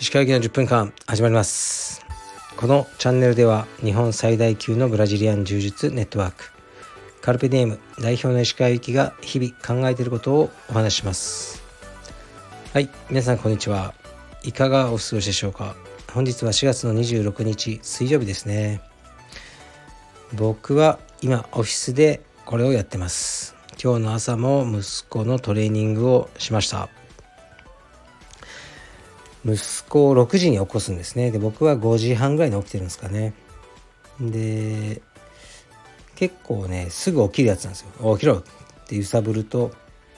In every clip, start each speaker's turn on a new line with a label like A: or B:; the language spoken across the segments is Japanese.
A: 石川行の10分間始まります。このチャンネルでは日本最大級のブラジリアン柔術ネットワーク。カルペディエム代表の石川行きが日々考えていることをお話します。はい皆さんこんにちは。いかがお過ごしでしょうか。本日は4月の26日水曜日ですね。僕は今オフィスでこれをやってます。今日の朝も息子のトレーニングをしました。息子を6時に起こすんですね。で僕は5時半ぐらいに起きてるんですかね。で結構ねすぐ起きるやつなんですよ。起きろって揺さぶると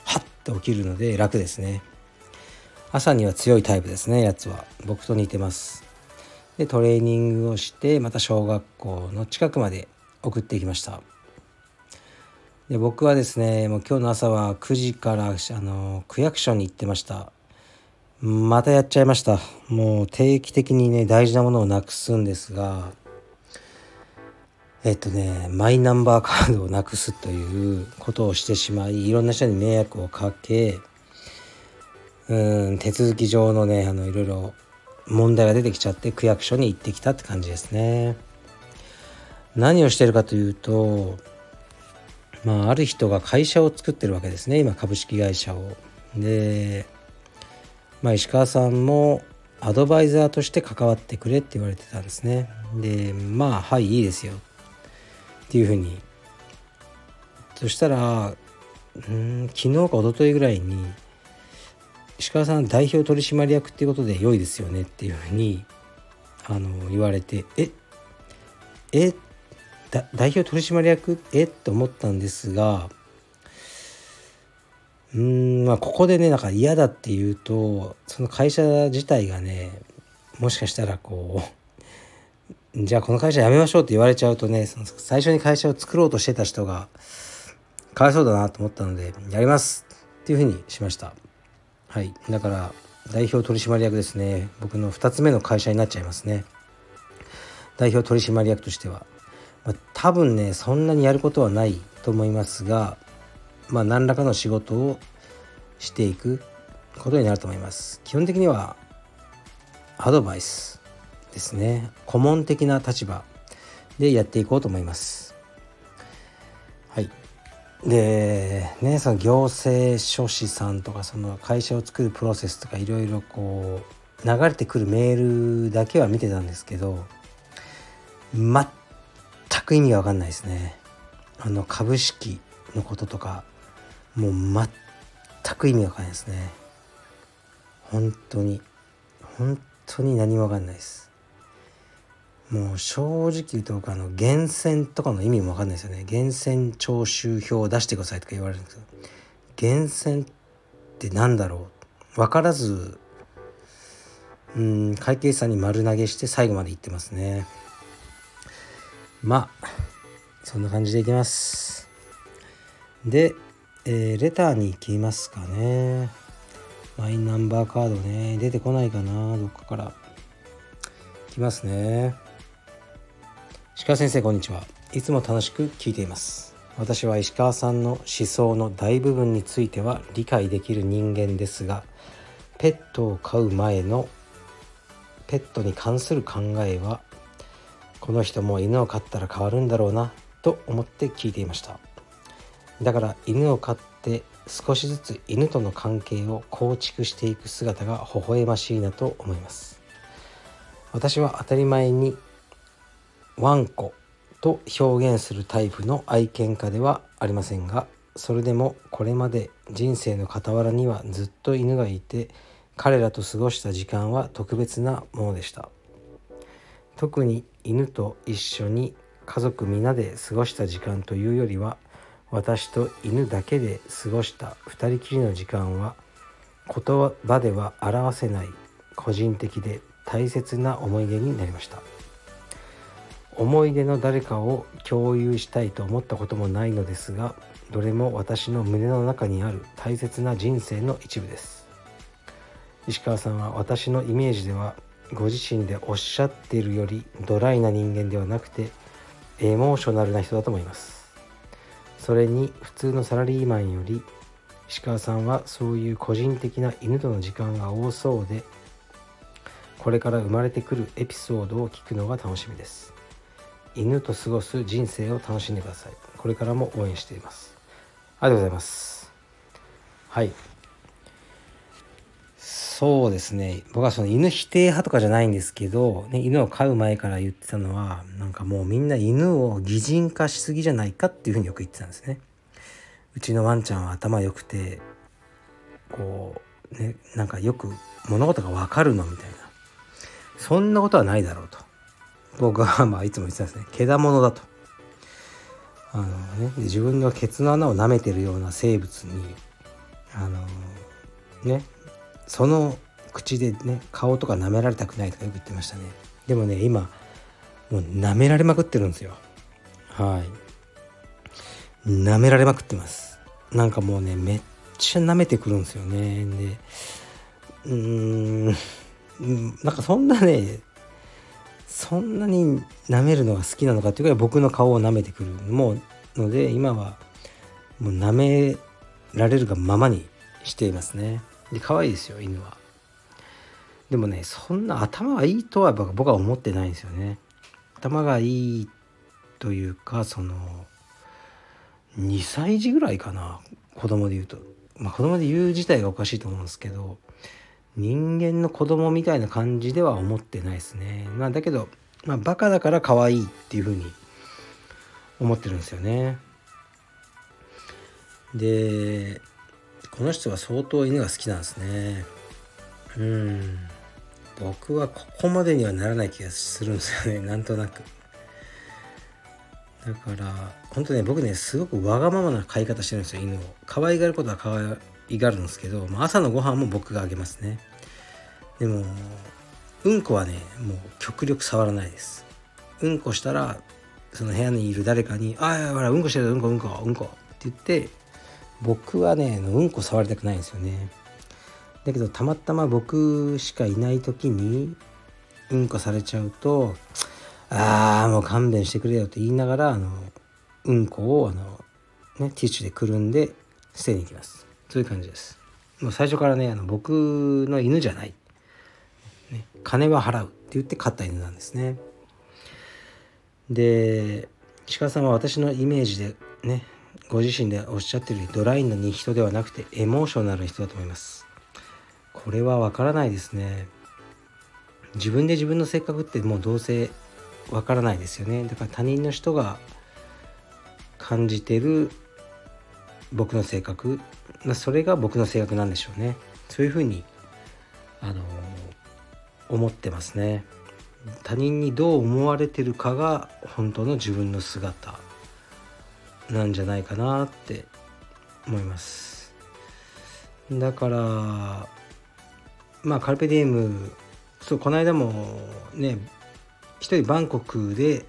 A: ハッて起きるので楽ですね。朝には強いタイプですねやつは。僕と似てます。でトレーニングをしてまた小学校の近くまで送っていきました。で僕はですねもう今日の朝は9時からあの区役所に行ってました。またやっちゃいました。もう定期的にね大事なものをなくすんですがえっとねマイナンバーカードをなくすということをしてしまいいろんな人に迷惑をかけうん手続き上のねあのいろいろ問題が出てきちゃって区役所に行ってきたって感じですね。何をしてるかというとまあ、ある人が会社を作ってるわけですね今株式会社を。で、まあ、石川さんもアドバイザーとして関わってくれって言われてたんですね。でまあはいいいですよっていうふうにそしたらうん昨日か一昨日ぐらいに石川さん代表取締役っていうことで良いですよねっていうふうにあの言われてええっ代表取締役えって思ったんですがうんまあここでねなんか嫌だっていうとその会社自体がねもしかしたらこう じゃあこの会社辞めましょうって言われちゃうとねその最初に会社を作ろうとしてた人がかわいそうだなと思ったのでやりますっていうふうにしました。はい。だから代表取締役ですね。僕の2つ目の会社になっちゃいますね。代表取締役としては。まあ、多分ねそんなにやることはないと思いますが、まあ、何らかの仕事をしていくことになると思います。基本的にはアドバイスですね。顧問的な立場でやっていこうと思います。はい。でねその行政書士さんとかその会社を作るプロセスとかいろいろこう流れてくるメールだけは見てたんですけど全全く意味が分かんないですね。あの株式のこととかもう全く意味わかんないですね。本当に本当に何も分かんないです。もう正直言うと僕あの源泉とかの意味も分かんないですよね。源泉徴収票を出してくださいとか言われるんですけど源泉って何だろう。分からずうん会計士さんに丸投げして最後まで言ってますね。まあそんな感じでいきます。で、えー、レターに行きますかね。マイナンバーカードね。出てこないかな。どっかから。いきますね。石川先生こんにちは。いつも楽しく聞いています。私は石川さんの思想の大部分については理解できる人間ですがペットを飼う前のペットに関する考えはこの人も犬を飼ったら変わるんだろうなと思って聞いていました。だから犬を飼って少しずつ犬との関係を構築していく姿が微笑ましいなと思います。私は当たり前にワンコと表現するタイプの愛犬家ではありませんがそれでもこれまで人生の傍らにはずっと犬がいて彼らと過ごした時間は特別なものでした。特に犬と一緒に家族皆で過ごした時間というよりは私と犬だけで過ごした2人きりの時間は言葉では表せない個人的で大切な思い出になりました。思い出の誰かを共有したいと思ったこともないのですがどれも私の胸の中にある大切な人生の一部です。石川さんは私のイメージではご自身でおっしゃっているよりドライな人間ではなくてエモーショナルな人だと思います。それに普通のサラリーマンより石川さんはそういう個人的な犬との時間が多そうでこれから生まれてくるエピソードを聞くのが楽しみです。犬と過ごす人生を楽しんでください。これからも応援しています。ありがとうございます。はい。そうですね。僕はその犬否定派とかじゃないんですけど、ね、犬を飼う前から言ってたのはなんかもうみんな犬を擬人化しすぎじゃないかっていうふうによく言ってたんですね。うちのワンちゃんは頭良くてこうねなんかよく物事が分かるのみたいな。そんなことはないだろうと。僕はまあいつも言ってたんですね。けだものだと。あのね自分のケツの穴を舐めてるような生物にあのねその口でね顔とか舐められたくないとかよく言ってましたね。でもね今もう舐められまくってるんですよ。はい。舐められまくってます。なんかもうねめっちゃ舐めてくるんですよね。でうーんなんかそんなねそんなに舐めるのが好きなのかっていうぐらい僕の顔を舐めてくるもうので今はもう舐められるがままにしていますね。で可愛いですよ犬は。でもねそんな頭がいいとは僕は思ってないんですよね。頭がいいというかその2歳児ぐらいかな子供で言うと。まあ子供で言う自体がおかしいと思うんですけど人間の子供みたいな感じでは思ってないですね。まあだけど、まあ、バカだから可愛いっていうふうに思ってるんですよね。でこの人は相当犬が好きなんですね。うん。僕はここまでにはならない気がするんですよね。なんとなく。だから本当ね僕ねすごくわがままな飼い方してるんですよ犬を。可愛がることは可愛がるんですけどまあ朝のご飯も僕があげますね。でもうんこはねもう極力触らないです。うんこしたらその部屋にいる誰かに「ああほらうんこしてるうんこうんこうんこ」って言って僕はねうんこ触りたくないんですよね。だけどたまたま僕しかいない時にうんこされちゃうとああもう勘弁してくれよって言いながらあのうんこをあの、ね、ティッシュでくるんで捨てに行きます。そういう感じです。もう最初からねあの僕の犬じゃない、ね、金は払うって言って飼った犬なんですね。で鹿さんは私のイメージでねご自身でおっしゃってるドライな人ではなくてエモーショナルな人だと思います。これはわからないですね。自分で自分の性格ってもうどうせわからないですよね。だから他人の人が感じてる僕の性格。それが僕の性格なんでしょうね。そういうふうにあの思ってますね。他人にどう思われてるかが本当の自分の姿。なんじゃないかなって思います。だからまあカルペディエムそうこの間もね一人バンコクで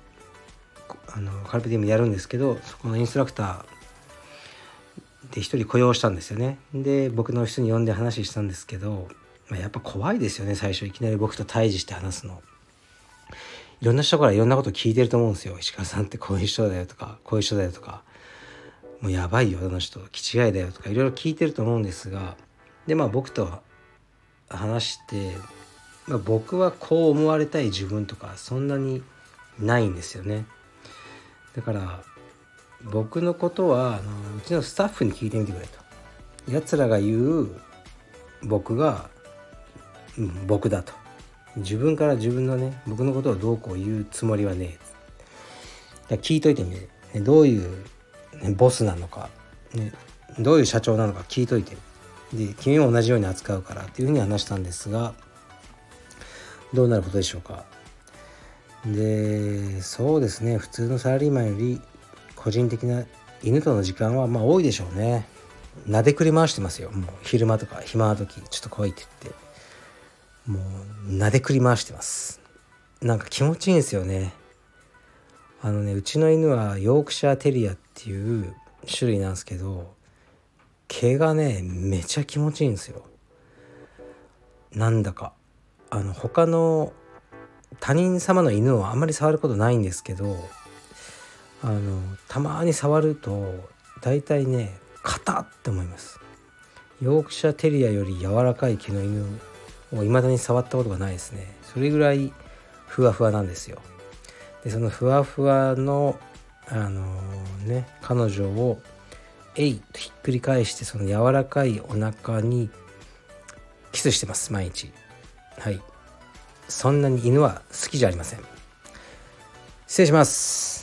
A: あのカルペディエムやるんですけどそこのインストラクターで一人雇用したんですよね。で僕の人に呼んで話したんですけど、まあ、やっぱ怖いですよね最初いきなり僕と対峙して話すの。いろんな人からいろんなこと聞いてると思うんですよ。石川さんってこういう人だよとかこういう人だよとか。もうやばいよあの人気違いだよとかいろいろ聞いてると思うんですがでまあ僕と話して、まあ、僕はこう思われたい自分とかそんなにないんですよね。だから僕のことはあのうちのスタッフに聞いてみてくれと。やつらが言う僕が、うん、僕だと。自分から自分のね僕のことをどうこう言うつもりはねえ。聞いといてみて。どういうボスなのか、ね、どういう社長なのか聞いといて。で君も同じように扱うからっていうふうに話したんですがどうなることでしょうか。でそうですね普通のサラリーマンより個人的な犬との時間はまあ多いでしょうね。撫でくり回してますよ。もう昼間とか暇な時ちょっと来いって言って。もう撫でくり回してます。なんか気持ちいいんですよね。あのねうちの犬はヨークシャーテリアっていう種類なんですけど毛がねめちゃ気持ちいいんですよ。なんだか。あの他の他人様の犬をあんまり触ることないんですけどあのたまに触ると大体ね硬って思います。ヨークシャーテリアより柔らかい毛の犬を未だに触ったことがないですね。それぐらいふわふわなんですよ。でそのふわふわのあのー、ね彼女をえいとひっくり返してその柔らかいお腹にキスしてます毎日。はい。そんなに犬は好きじゃありません。失礼します。